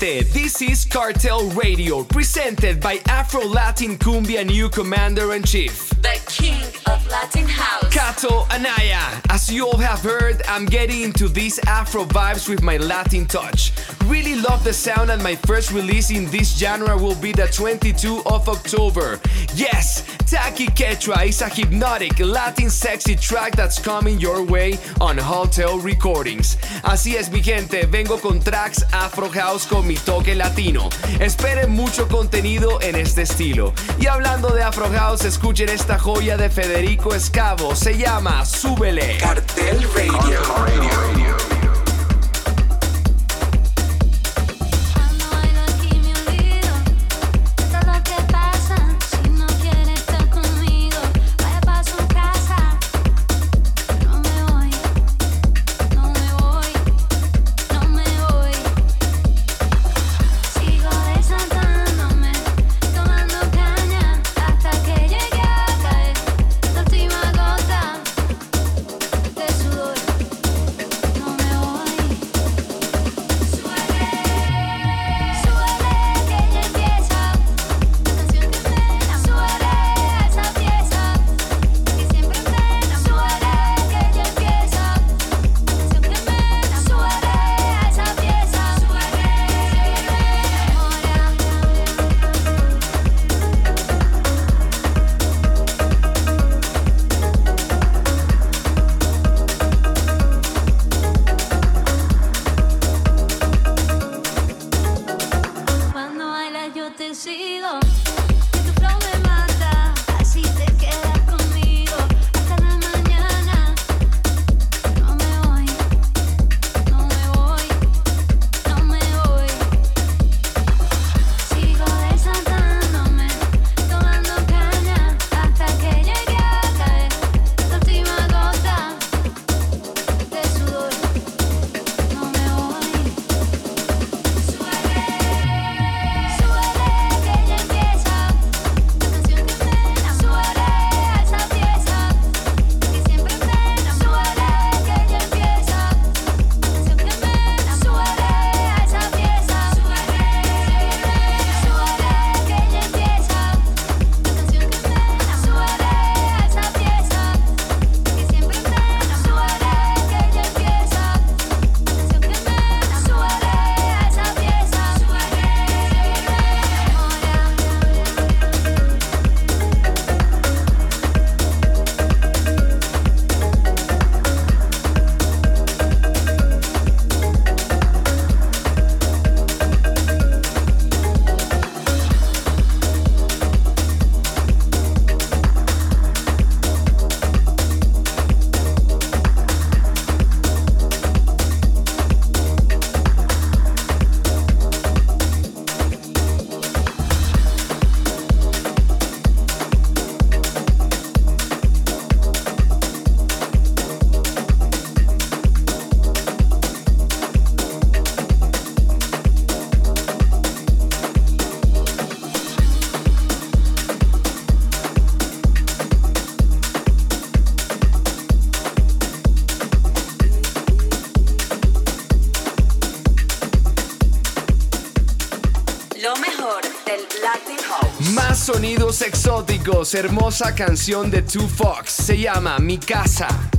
Gente, this is Cartel Radio, presented by Afro Latin Cumbia new commander in chief. The king of Latin House. Cato Anaya. As you all have heard, I'm getting into these Afro vibes with my Latin touch. Really love the sound, and my first release in this genre will be the 22 of October. Yes, Taki Quechua is a hypnotic Latin sexy track that's coming your way on Hotel Recordings. Así es, mi gente, vengo con tracks Afro House con mi toque latino. Esperen mucho contenido en este estilo. Y hablando de Afro House, escuchen esta joya de Federico Escavo. Se llama Súbele. Cartel Radio. Cuando hermosa canción de Two Fox. Se llama Mi Casa.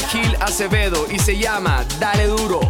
Gil Acevedo y se llama Dale Duro.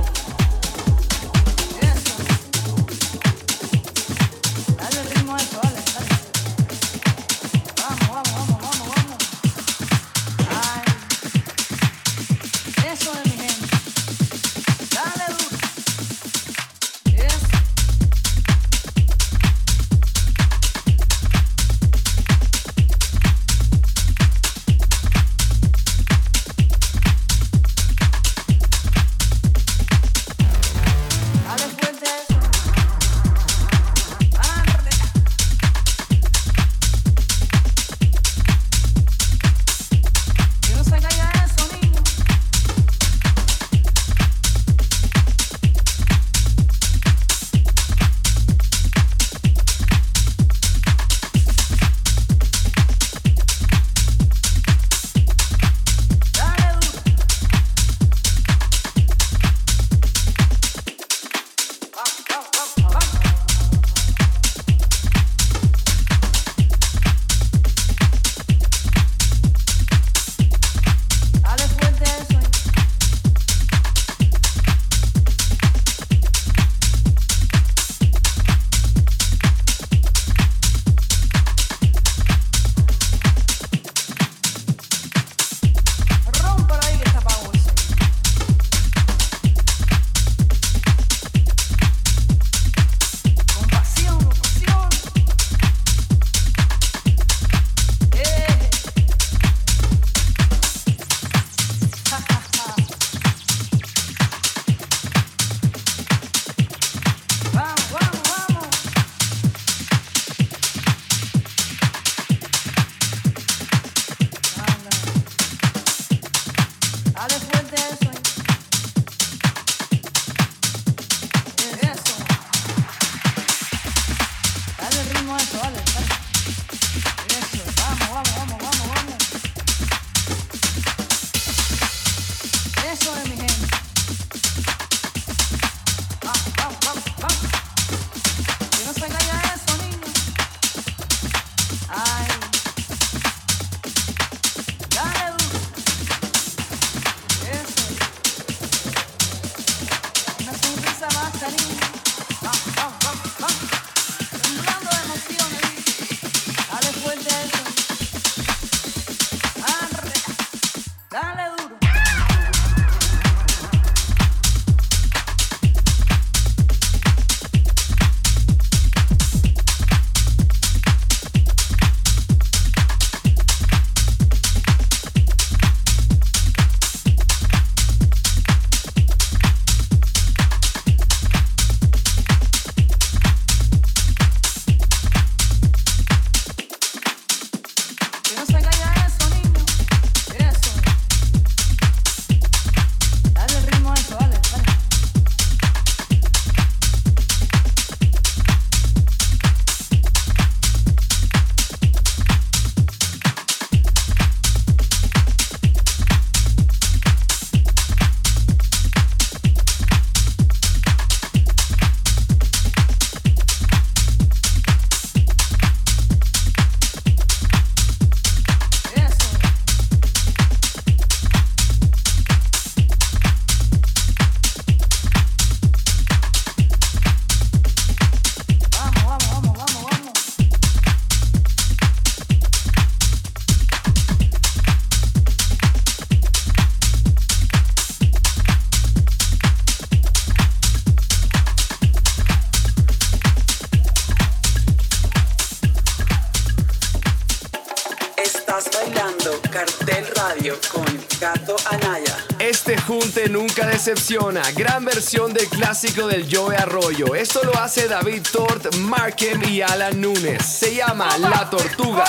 Estás bailando Cartel Radio con Gato Anaya. Este junte nunca decepciona. Gran versión del clásico del Joe Arroyo. Esto lo hace David Tort, Markem y Alan Núñez. Se llama La Tortuga.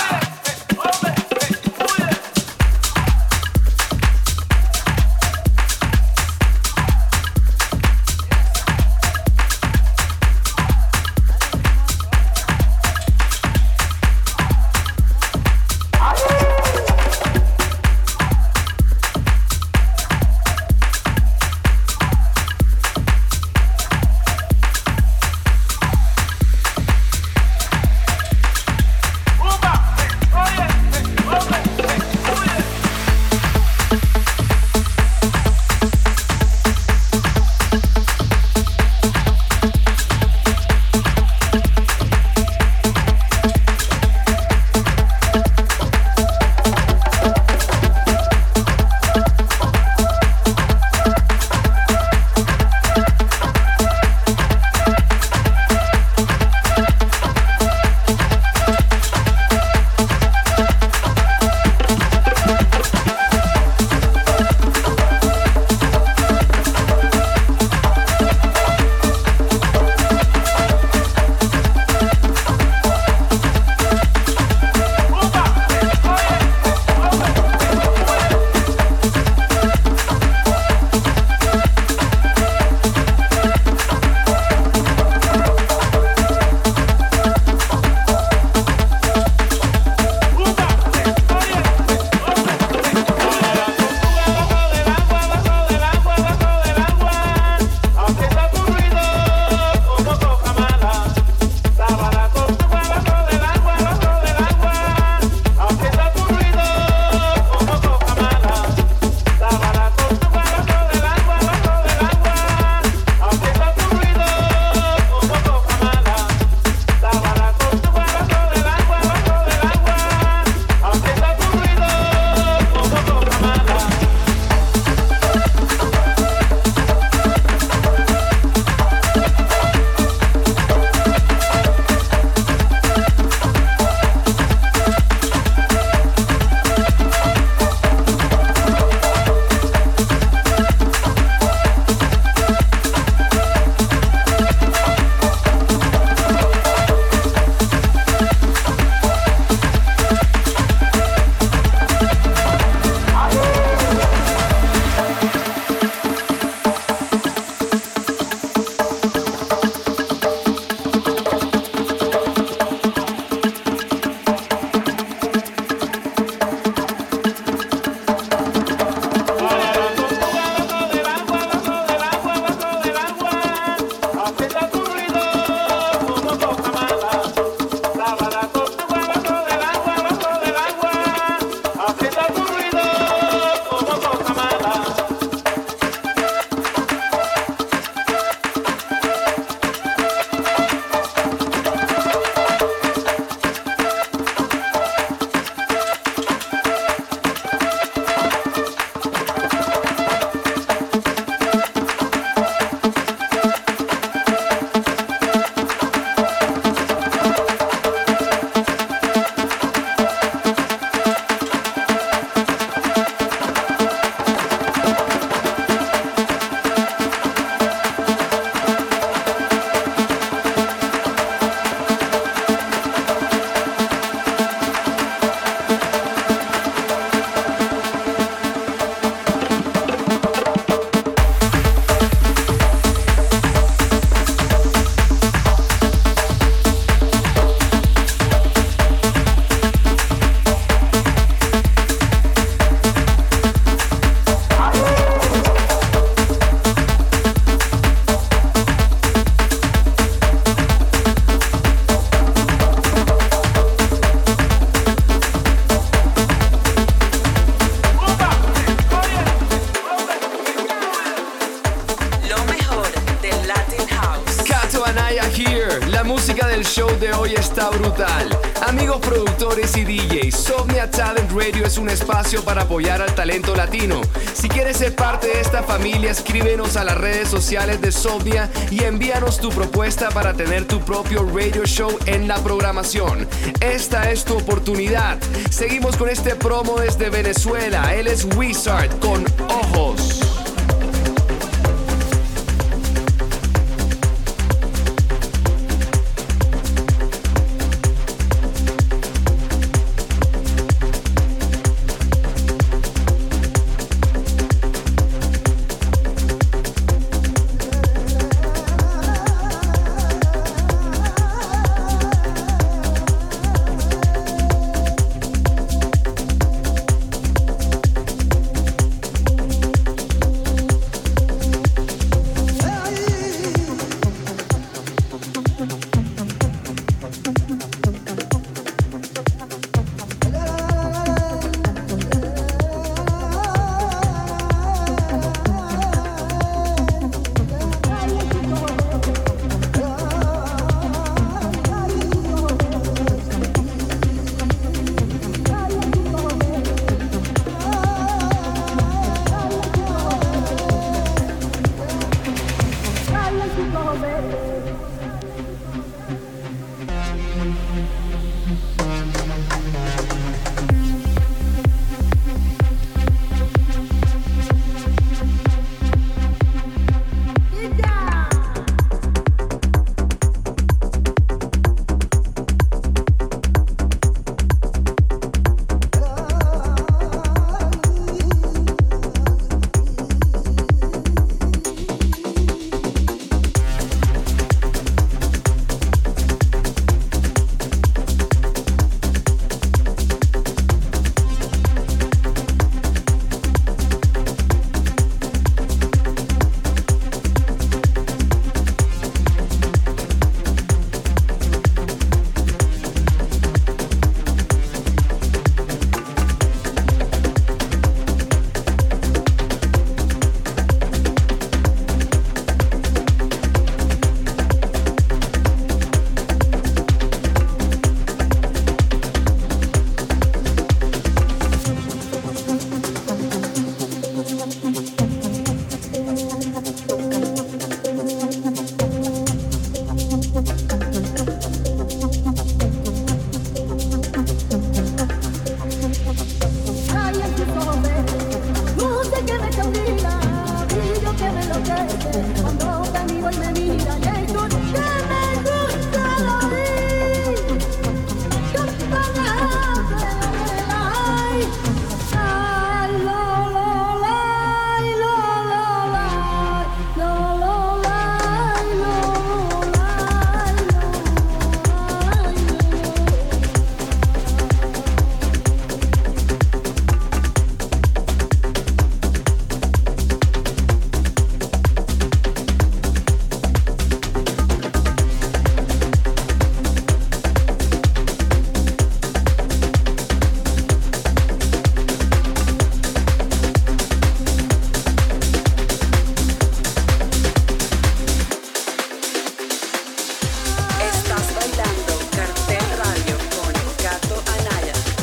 Música del show de hoy está brutal. Amigos productores y DJs, Somnia Talent Radio es un espacio para apoyar al talento latino. Si quieres ser parte de esta familia, escríbenos a las redes sociales de Somnia y envíanos tu propuesta para tener tu propio radio show en la programación. Esta es tu oportunidad. Seguimos con este promo desde Venezuela. Él es Wizard con Ojos.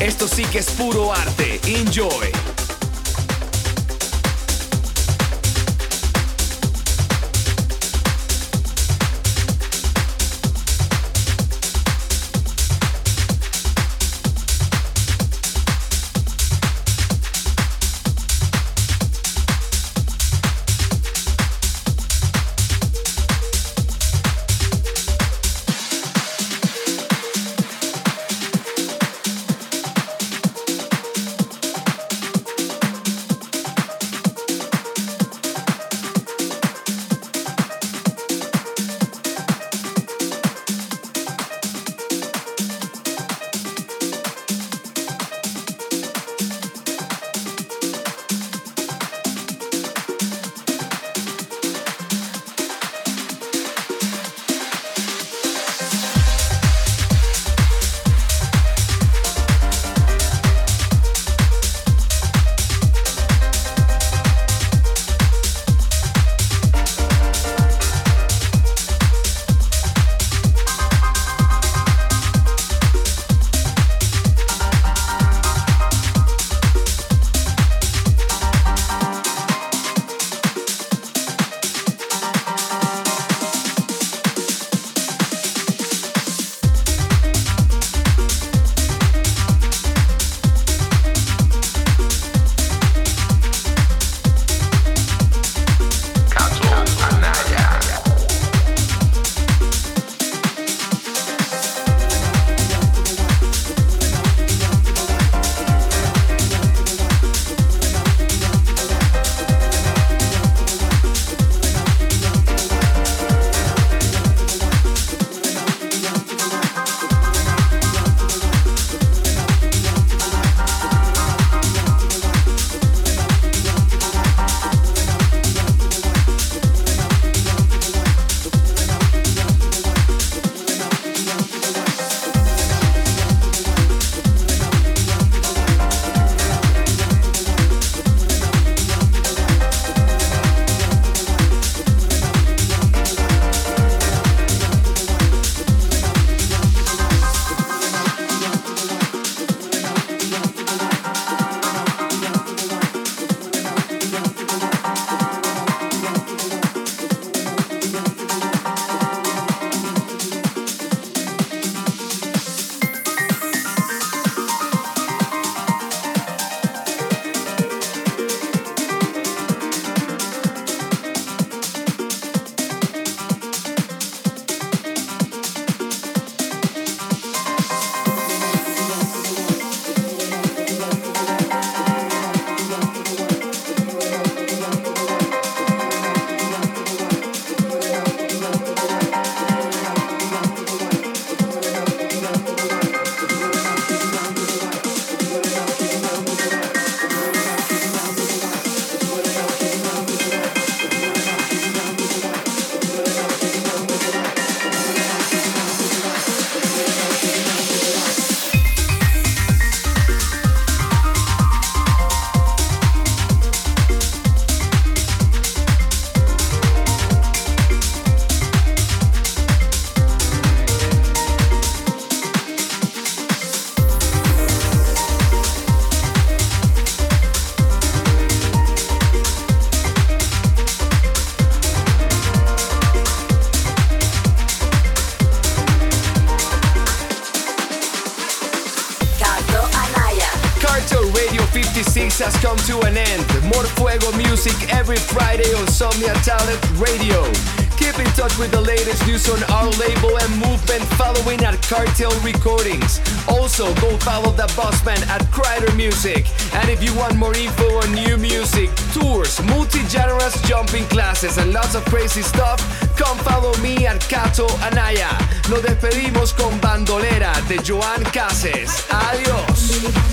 Esto sí que es puro arte. Enjoy. Cartel Recordings. Also, go follow the bossman at Crider Music. And if you want more info on new music, tours, multi-genres jumping classes, and lots of crazy stuff, come follow me at Cato Anaya. Nos despedimos con Bandolera de Joan Cases. Adiós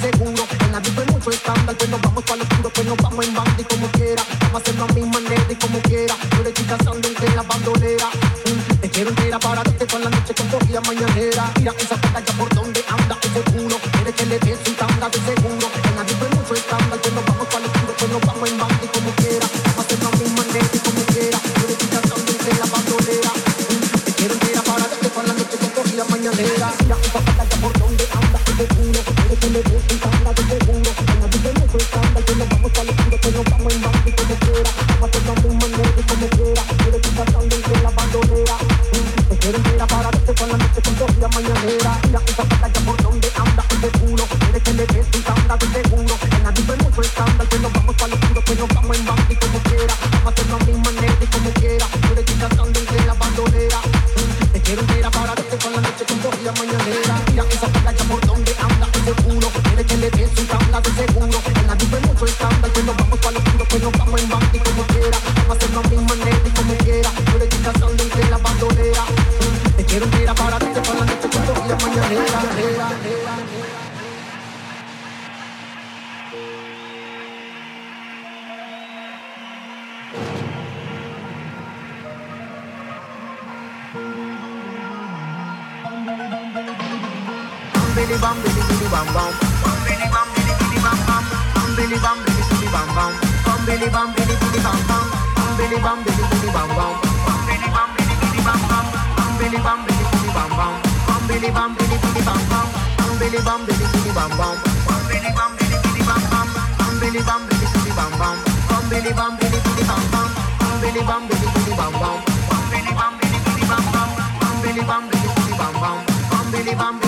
seguro. En la pues nos vamos para pues nos vamos en banda y como quiera. Vamos a hacer la como quiera. Tú eres chica sando entre la bandolera. Mm, Te quiero entera para darte toda la noche con cogida mañanera. Mira esa falta ya por donde anda ese culo Quiere que le des un tanda de seguro. En la hay mucho escándalo Pues nos vamos para lo oscuro Pues nos vamos en banda como quiera. Vamos a hacerlo a mi manera y como quiera. Sando entre la bandolera. Mm, Te quiero entera para darte la noche con cogida mañanera. Mira esa ya por donde anda ese Quiere que le Billy bam, billy billy bam bam. Bam billy bam, billy billy bam bam. Bam billy bam, billy billy bam bam. Bam billy bam, billy billy bam bam. Bam billy bam, billy billy bam bam. Bam billy bam, billy billy bam bam. Bam billy bam, billy billy bam bam. Bam billy bam, billy billy bam bam. Bam billy bam, billy billy bam bam. Bam billy bam, billy billy bam bam. Bam billy bam, billy billy bam bam. Bam billy bam, billy billy bam bam. Bam billy bam, billy billy bam bam. Bam billy bam, billy billy bam bam. Bam billy bam, billy billy bam bam. Bam bam bam.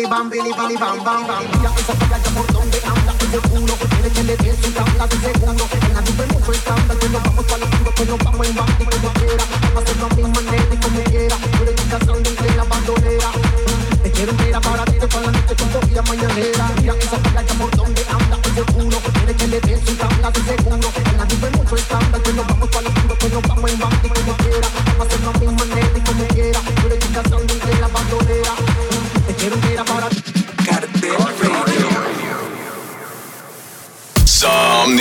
bili bam, bili bam, bam, bam, bam. Mira esa playa por donde anda ese culo, quiere que le dé su tabla de segundo. En la nube mucho escándalo, que nos vamos para el mundo, que nos vamos en banda y como quiera. Vamos a hacerlo a mi manera y como quiera. Tú eres mi canción de plena bandolera. Te quiero entera para ti, para la noche con vida mañanera. Mira esa playa por donde anda ese culo, quiere que le dé su tabla de segundo. En la nube mucho escándalo, que nos vamos para